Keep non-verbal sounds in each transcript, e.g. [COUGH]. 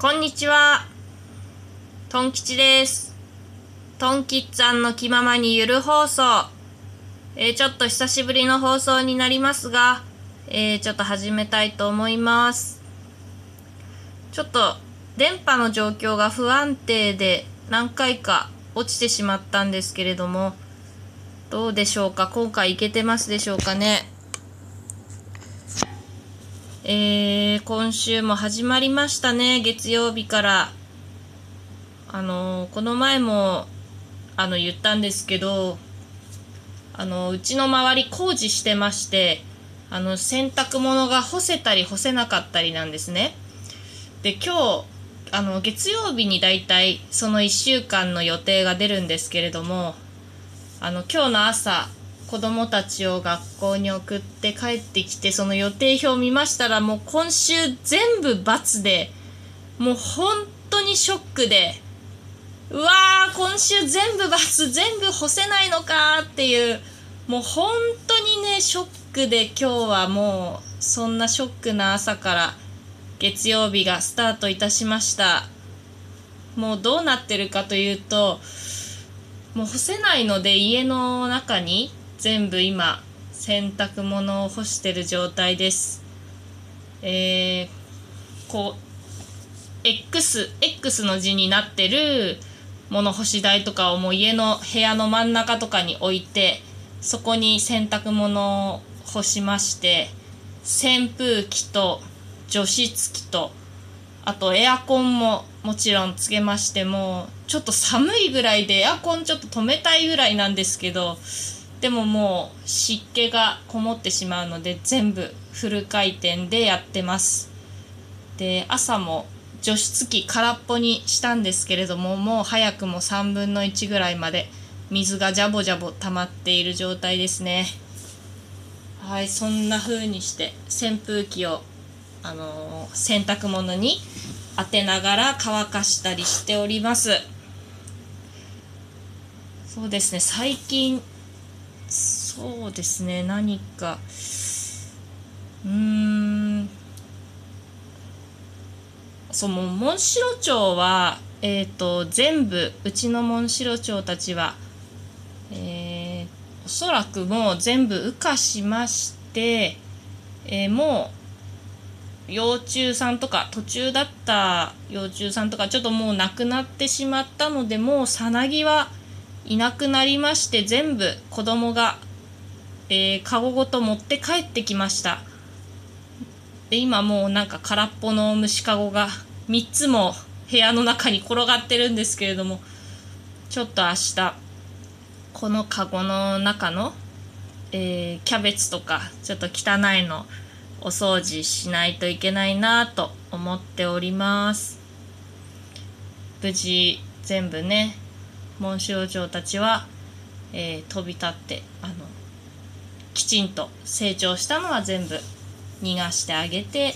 こんにちは。トン吉です。トンキッツァンの気ままにゆる放送。えーちょっと久しぶりの放送になりますが、えーちょっと始めたいと思います。ちょっと電波の状況が不安定で何回か落ちてしまったんですけれども、どうでしょうか？今回いけてますでしょうかね？えー、今週も始まりましたね、月曜日から。あのーこの前も、あの、言ったんですけど、あの、うちの周り工事してまして、あの、洗濯物が干せたり干せなかったりなんですね。で、今日、あの、月曜日にだいたいその1週間の予定が出るんですけれども、あの、今日の朝、子供たちを学校に送って帰ってきて、その予定表を見ましたら、もう今週全部×で、もう本当にショックで、うわー、今週全部×、全部干せないのかっていう、もう本当にね、ショックで今日はもう、そんなショックな朝から月曜日がスタートいたしました。もうどうなってるかというと、もう干せないので家の中に全部今洗濯物を干してる状態です。えー、こう X, X の字になってる物干し台とかをもう家の部屋の真ん中とかに置いてそこに洗濯物を干しまして扇風機と除湿機とあとエアコンももちろんつけましてもちょっと寒いぐらいでエアコンちょっと止めたいぐらいなんですけどでももう湿気がこもってしまうので全部フル回転でやってます。で朝も除湿機空っぽにしたんですけれどももう早くも3分の1ぐらいまで水がジャボジャボ溜まっている状態ですね。はいそんな風にして扇風機をあのー洗濯物に当てながら乾かしたりしております。そうですね最近そうですね何かうーんそうもうモンシロチョウはえっ、と全部うちのモンシロチョウたちはえーおそらくもう全部羽化しまして、えーもう幼虫さんとか途中だった幼虫さんとかちょっともう亡くなってしまったのでもうさなぎはいなくなりまして全部子供が、えー、カゴごと持って帰ってきました。で今もうなんか空っぽの虫かごが3つも部屋の中に転がってるんですけれどもちょっと明日このカゴの中の、えーキャベツとかちょっと汚いのお掃除しないといけないなと思っております。無事全部ねモンシロチョウたちは、えー飛び立ってあのきちんと成長したのは全部逃がしてあげて、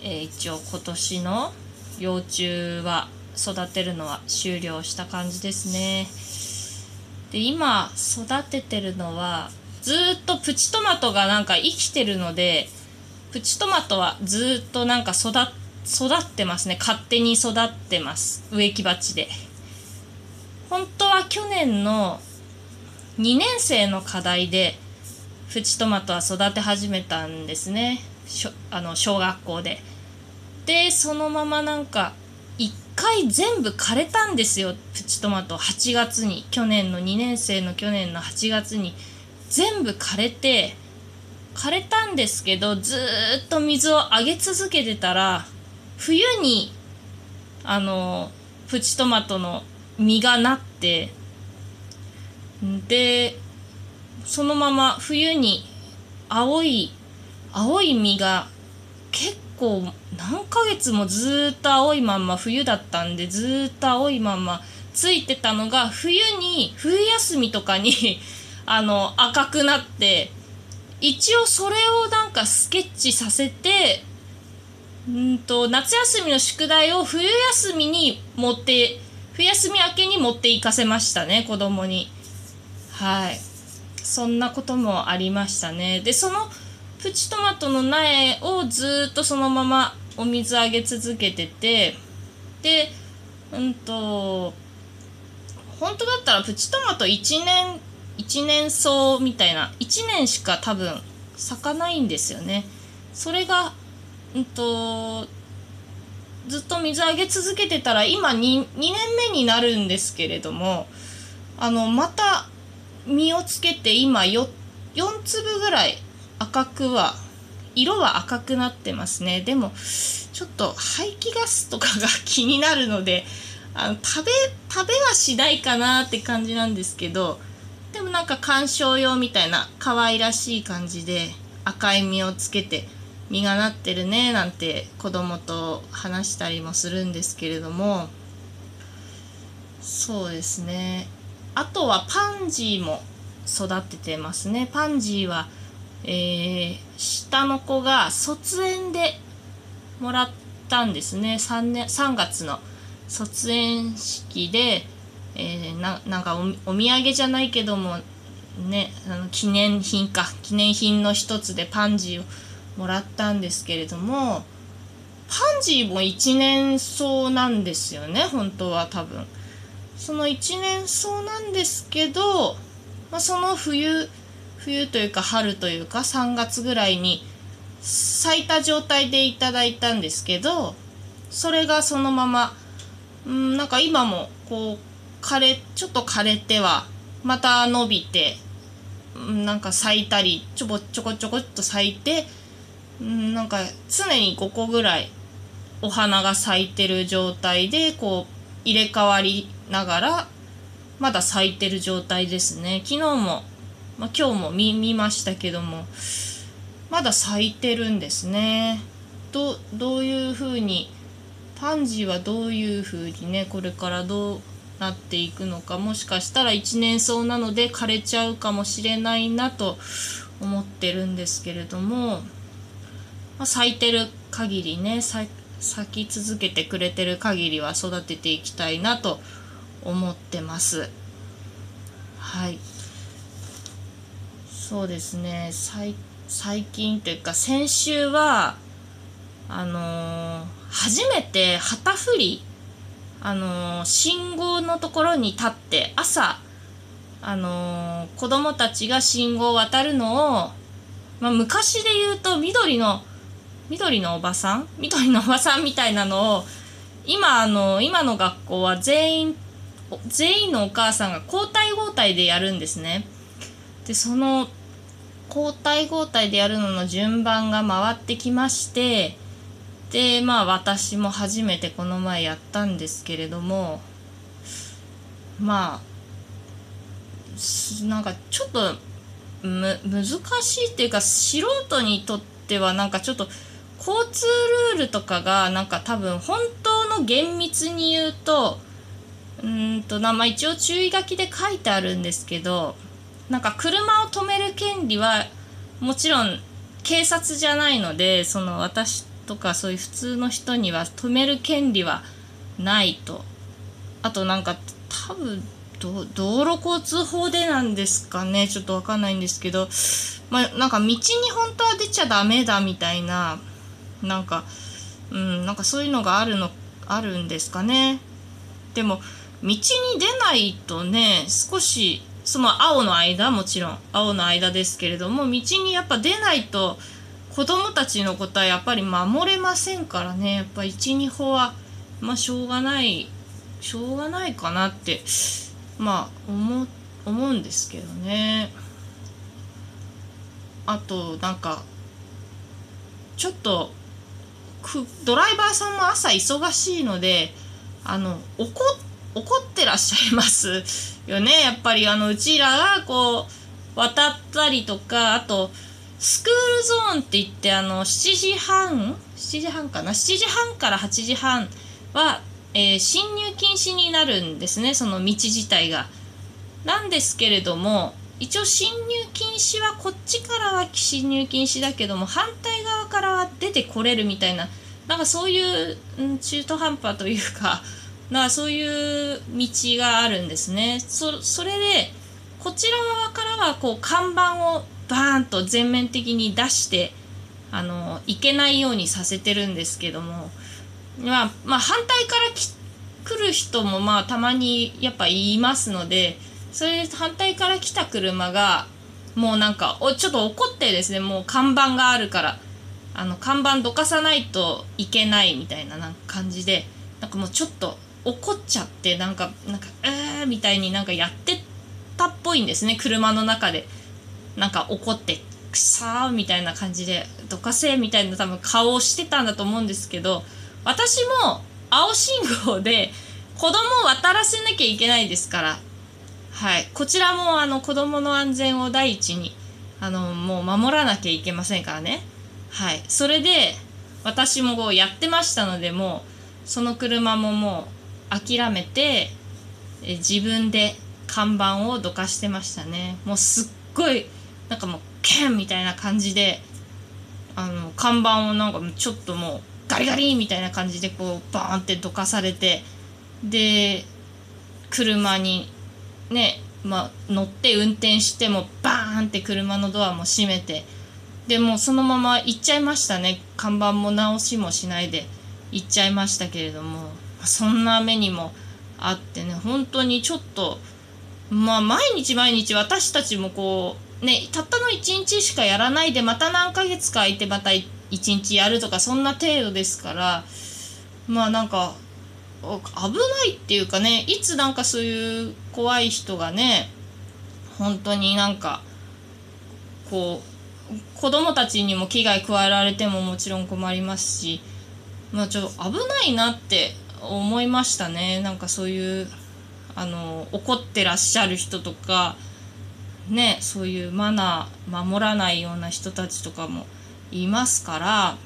えー一応今年の幼虫は育てるのは終了した感じですね。で今育ててるのはずっとプチトマトがなんか生きてるのでプチトマトはずっとなんか育ってますね。勝手に育ってます。植木鉢で。本当は去年の2年生の課題でプチトマトは育て始めたんですね。しょあの小学校で。でそのままなんか1回全部枯れたんですよ。プチトマト。8月に去年の2年生の去年の8月に全部枯れて枯れたんですけどずっと水をあげ続けてたら冬にあのプチトマトの実がなってでそのまま冬に青い青い実が結構何ヶ月もずっと青いまんま冬だったんでずっと青いまんまついてたのが冬に冬休みとかに [LAUGHS] あの赤くなって一応それをなんかスケッチさせてんと夏休みの宿題を冬休みに持って冬休み明けに持って行かせましたね子供に。はい。そんなこともありましたね。でそのプチトマトの苗をずっとそのままお水あげ続けててでうんと本当だったらプチトマト1年1年草みたいな1年しか多分咲かないんですよね。それがうんとずっと水あげ続けてたら今 2, 2年目になるんですけれどもあのまた実をつけて今 4, 4粒ぐらい赤くは色は赤くなってますね。でもちょっと排気ガスとかが気になるのであの食べ食べはしないかなって感じなんですけどでもなんか観賞用みたいな可愛らしい感じで赤い実をつけて実がなってるねなんて子供と話したりもするんですけれどもそうですね。あとはパンジーも育ててますね。パンジーはえー、下の子が卒園でもらったんですね。3, 年3月の卒園式で、えー、ななんかお土産じゃないけどもねあの記念品か。記念品の一つでパンジーをもらったんですけれどもパンジーも一年草なんですよね。本当は多分。その一年草なんですけど、まあ、その冬冬というか春というか3月ぐらいに咲いた状態でいただいたんですけどそれがそのままうんなんか今もこう枯れちょっと枯れてはまた伸びてなんか咲いたりちょぼちょこちょこっと咲いてうんなんか常に5個ぐらいお花が咲いてる状態でこう入れ替わりながらまだ咲いてる状態ですね昨日もまあ、今日も見見ましたけどもまだ咲いてるんですね。どどういうふうにパンジーはどういうふうにねこれからどうなっていくのかもしかしたら一年草なので枯れちゃうかもしれないなと思ってるんですけれども、まあ、咲いてる限りね咲き続けてくれてる限りは育てていきたいなと思思ってます。はい。そうですね。最近というか先週はあのー、初めて旗振りあのー、信号のところに立って朝あのー、子供たちが信号を渡るのを、まあ、昔で言うと緑の緑のおばさん？緑のおばさんみたいなのを今あの今の学校は全員全員のお母さんが交代交代でやるんですね。でその交代交代でやるのの順番が回ってきましてでまあ私も初めてこの前やったんですけれどもまあなんかちょっとむ難しいっていうか素人にとってはなんかちょっと交通ルールとかがなんか多分本当の厳密に言うとうんとまあ一応注意書きで書いてあるんですけどなんか車を止める権利はもちろん警察じゃないのでその私とかそういう普通の人には止める権利はないと。あとなんか多分道路交通法でなんですかね。ちょっとわかんないんですけどまあなんか道に本当は出ちゃダメだみたいななんかうんなんかそういうのがあるのあるんですかね。でも道に出ないとね少しその青の間もちろん青の間ですけれども道にやっぱ出ないと子供たちのことはやっぱり守れませんからね。やっぱ12歩はまあしょうがないしょうがないかなってまあ思思うんですけどね。あとなんかちょっとドライバーさんも朝忙しいのであの怒っ怒ってらっしゃいますよねやっぱりあのうちらがこう渡ったりとかあとスクールゾーンって言ってあの7時半7時半かな？7時半から8時半は、えー、進入禁止になるんですねその道自体が。なんですけれども一応進入禁止はこっちからは進入禁止だけども反対側からは出てこれるみたいななんかそういう、うん、中途半端というかだからそういう道があるんですね。そそれでこちら側からはこう看板をバーンと全面的に出してあのいけないようにさせてるんですけども、まあ、まあ反対から来る人もまあたまにやっぱいますのでそれで反対から来た車がもうなんかおちょっと怒ってですねもう看板があるからあの看板どかさないといけないみたいなな感じでなんかもうちょっと怒っちゃってなんかなんかえーみたいになんかやってたっぽいんですね。車の中で。なんか怒ってくさーみたいな感じでどかせみたいな多分顔をしてたんだと思うんですけど私も青信号で子供を渡らせなきゃいけないですから。はい。こちらもあの子供の安全を第一にあのもう守らなきゃいけませんからね。はい。それで私もこうやってましたのでもうその車ももう諦めて自分で看板をどかしてましたね。もうすっごいなんかもうケンみたいな感じであの看板をなんかちょっともうガリガリみたいな感じでこうバーンってどかされてで車にねまあ乗って運転してもバーンって車のドアも閉めてでもうそのまま行っちゃいましたね。看板も直しもしないで行っちゃいましたけれども。そんな目にもあってね本当にちょっとまあ毎日毎日私たちもこうねたったの1日しかやらないでまた何ヶ月か空いてまた1日やるとかそんな程度ですからまあなんか危ないっていうかねいつなんかそういう怖い人がね本当になんかこう子供たちにも危害加えられてももちろん困りますしまあちょっと危ないなって思いましたね。なんかそういうあの怒ってらっしゃる人とかねそういうマナー守らないような人たちとかもいますから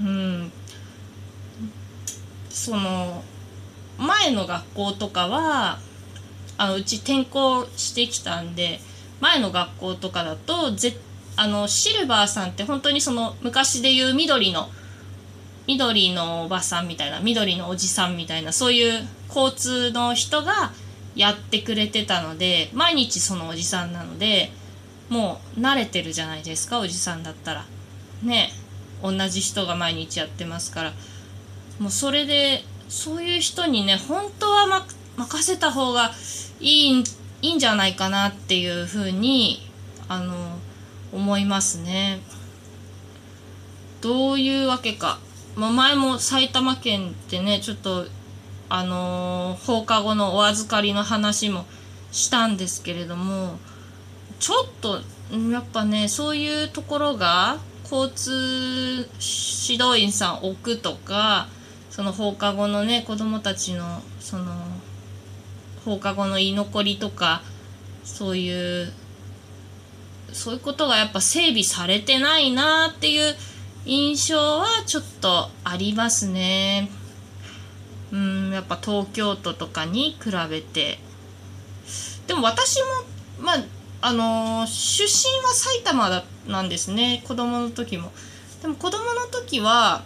うん。その前の学校とかはあのうち転校してきたんで前の学校とかだとぜあのシルバーさんって本当にその昔で言う緑の緑のおばさんみたいな緑のおじさんみたいなそういう交通の人がやってくれてたので毎日そのおじさんなのでもう慣れてるじゃないですかおじさんだったら。ね同じ人が毎日やってますから。もうそれでそういう人にね本当は、ま、任せた方がいいいいんじゃないかなっていうふうにあの思いますね。どういうわけか、まあ、前も埼玉県ってねちょっとあのー、放課後のお預かりの話もしたんですけれどもちょっとやっぱねそういうところが交通指導員さん置くとかその放課後のね子供たちのその放課後の居残りとかそういうそういうことがやっぱ整備されてないなっていう印象はちょっとありますね。うんやっぱ東京都とかに比べて。でも私もまああのー、出身は埼玉だなんですね。子供の時も。でも子供の時は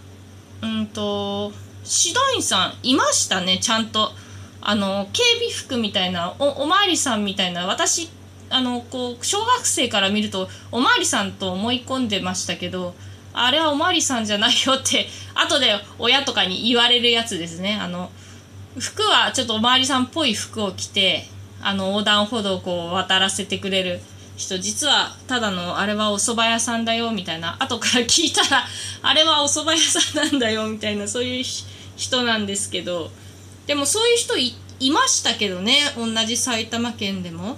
うんと指導員さんいましたね。ちゃんと。あの警備服みたいなおおまわりさんみたいな。私あのこう小学生から見るとおまわりさんと思い込んでましたけど。あれはおまわりさんじゃないよって [LAUGHS] 後で親とかに言われるやつですね。あの服はちょっとおまわりさんっぽい服を着てあの横断歩道をこう渡らせてくれる人。実はただのあれはお蕎麦屋さんだよみたいな。後から聞いたらあれはお蕎麦屋さんなんだよみたいなそういう人なんですけど。でもそういう人いましたけどね同じ埼玉県でも。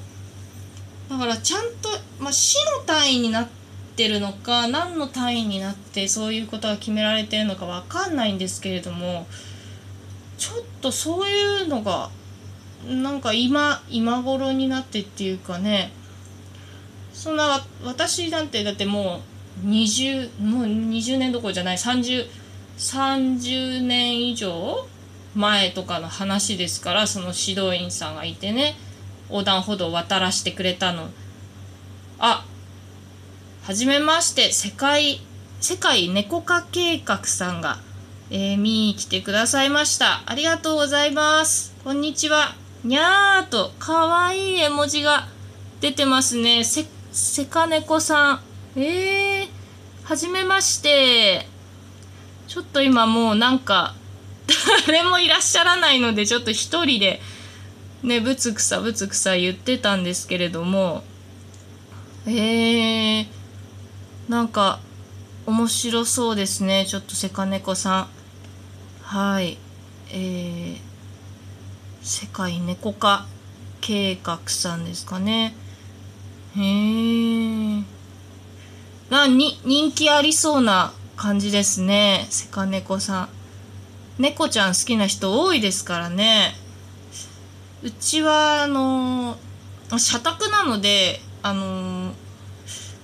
だからちゃんと、まあ、市の単位になっててるのか何の単位になってそういうことが決められてるのか分かんないんですけれどもちょっとそういうのがなんか今今頃になってっていうかねそんな私なんてだってもう20もう20年どころじゃない30 30年以上前とかの話ですからその指導員さんがいてね横断歩道を渡らせてくれたの。あはじめまして世界世界猫化計画さんが、えー、見に来てくださいました。ありがとうございます。こんにちは。にゃーとかわいい絵文字が出てますね。世セカネコさん。えー、はじめまして。ちょっと今もうなんか、誰もいらっしゃらないので、ちょっと一人で、ね、ぶつくさぶつくさ言ってたんですけれども、えー、なんか、面白そうですね。ちょっとセカネコさん。はい。えー、世界猫化計画さんですかね。へえ。な、に、人気ありそうな感じですね。セカネコさん。猫ちゃん好きな人多いですからね。うちは、あの社宅なので、あの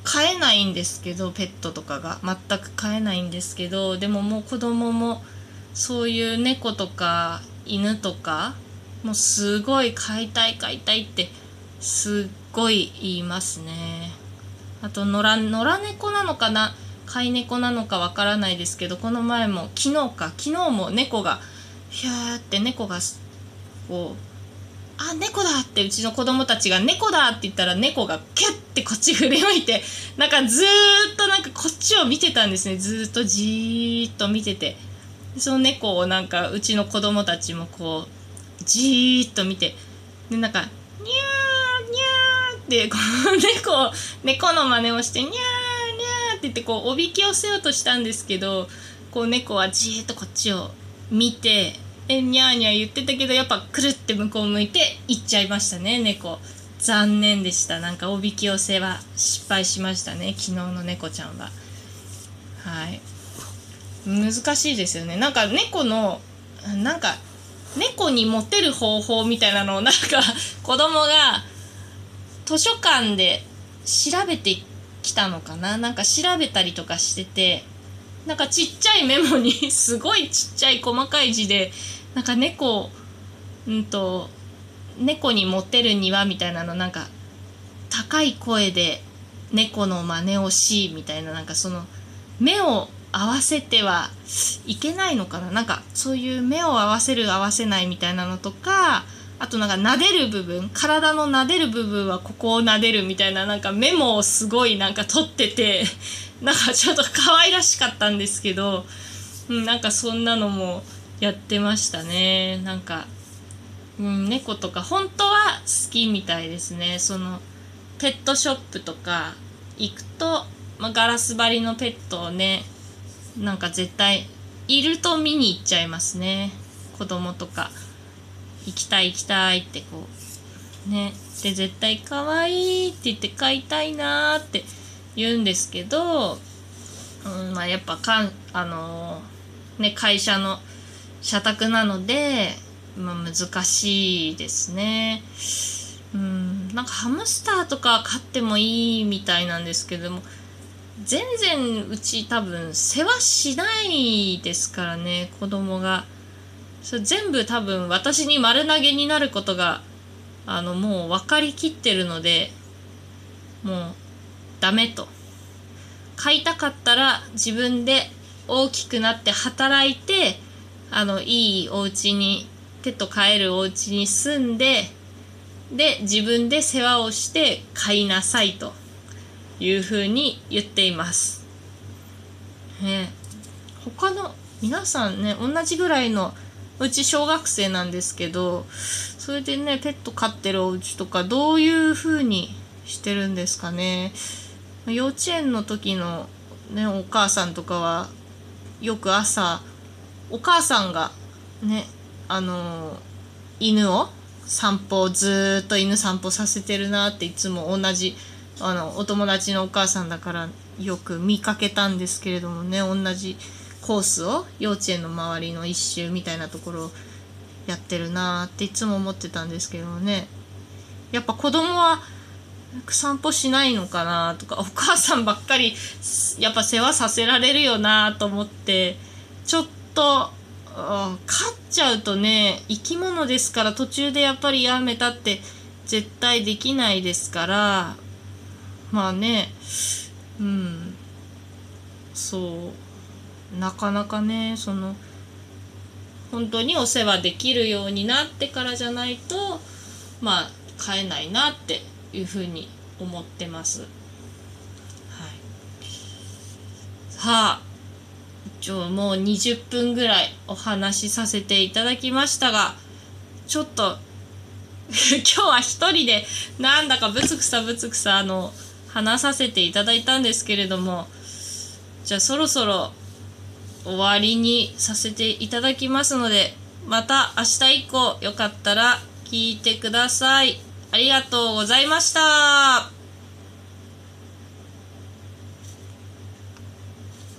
飼えないんですけどペットとかが。全く飼えないんですけどでももう子供もそういう猫とか犬とかもうすごい飼いたい飼いたいってすっごい言いますね。あと野良猫なのかな？飼い猫なのかわからないですけどこの前も昨日か昨日も猫がヒャーって猫がこうあ、猫だってうちの子供たちが猫だって言ったら猫がキャッてこっち振り向いて、なんかずーっとなんかこっちを見てたんですね。ずーっとじーっと見てて。その猫をなんかうちの子供たちもこう、じーっと見て、で、なんか、にゃーにゃーって、こう猫、猫の真似をして、にゃーにゃーって言ってこうおびき寄せようとしたんですけど、こう猫はじーっとこっちを見て、えにゃーにゃー言ってたけどやっぱくるって向こう向いて行っちゃいましたね猫。残念でした。なんかおびき寄せは失敗しましたね昨日の猫ちゃんは。はい。難しいですよね。なんか猫のなんか猫にモテる方法みたいなのをなんか子供が図書館で調べてきたのかな。なんか調べたりとかしててなんかちっちゃいメモに [LAUGHS] すごいちっちゃい細かい字でなんか猫うんと猫にモテるにはみたいなのなんか高い声で猫の真似をしみたいななんかその目を合わせてはいけないのかな？なんかそういう目を合わせる合わせないみたいなのとかあとなんか撫でる部分体の撫でる部分はここを撫でるみたいななんかメモをすごいなんか取っててなんかちょっと可愛らしかったんですけど、うん、なんかそんなのもやってましたね。なんか、うん、猫とか本当は好きみたいですね。そのペットショップとか行くと、まあ、ガラス張りのペットをねなんか絶対いると見に行っちゃいますね。子供とか。行きたい行きたいってこうね。で絶対可愛いって言って飼いたいなーって言うんですけど、うん、まあやっぱかんあのー、ね会社の社宅なので、まあ、難しいですね。うん、なんかハムスターとか飼ってもいいみたいなんですけども全然うち多分世話しないですからね子供がそれ全部多分私に丸投げになることがあのもう分かりきってるのでもうダメと。飼いたかったら自分で大きくなって働いてあのいいお家にペット飼えるお家に住んでで自分で世話をして飼いなさいと。いうふうに言っています。ね、他の皆さんね同じぐらいのうち小学生なんですけどそれでねペット飼ってるお家とかどういうふうにしてるんですかね。幼稚園の時のねお母さんとかはよく朝お母さんがねあの犬を散歩ずっと犬散歩させてるなっていつも同じあのお友達のお母さんだからよく見かけたんですけれどもね同じコースを幼稚園の周りの一周みたいなところをやってるなっていつも思ってたんですけどね。やっぱ子供は散歩しないのかなとかお母さんばっかりやっぱ世話させられるよなと思ってちょっと飼っちゃうとね生き物ですから途中でやっぱりやめたって絶対できないですからまあねうんそうなかなかねその本当にお世話できるようになってからじゃないとまあ飼えないなっていうふうに思ってます。はい、さあ一応もう20分ぐらいお話しさせていただきましたがちょっと [LAUGHS] 今日は一人でなんだかぶつくさぶつくさあの話させていただいたんですけれどもじゃあそろそろ終わりにさせていただきますのでまた明日以降よかったら聞いてください。ありがとうございました。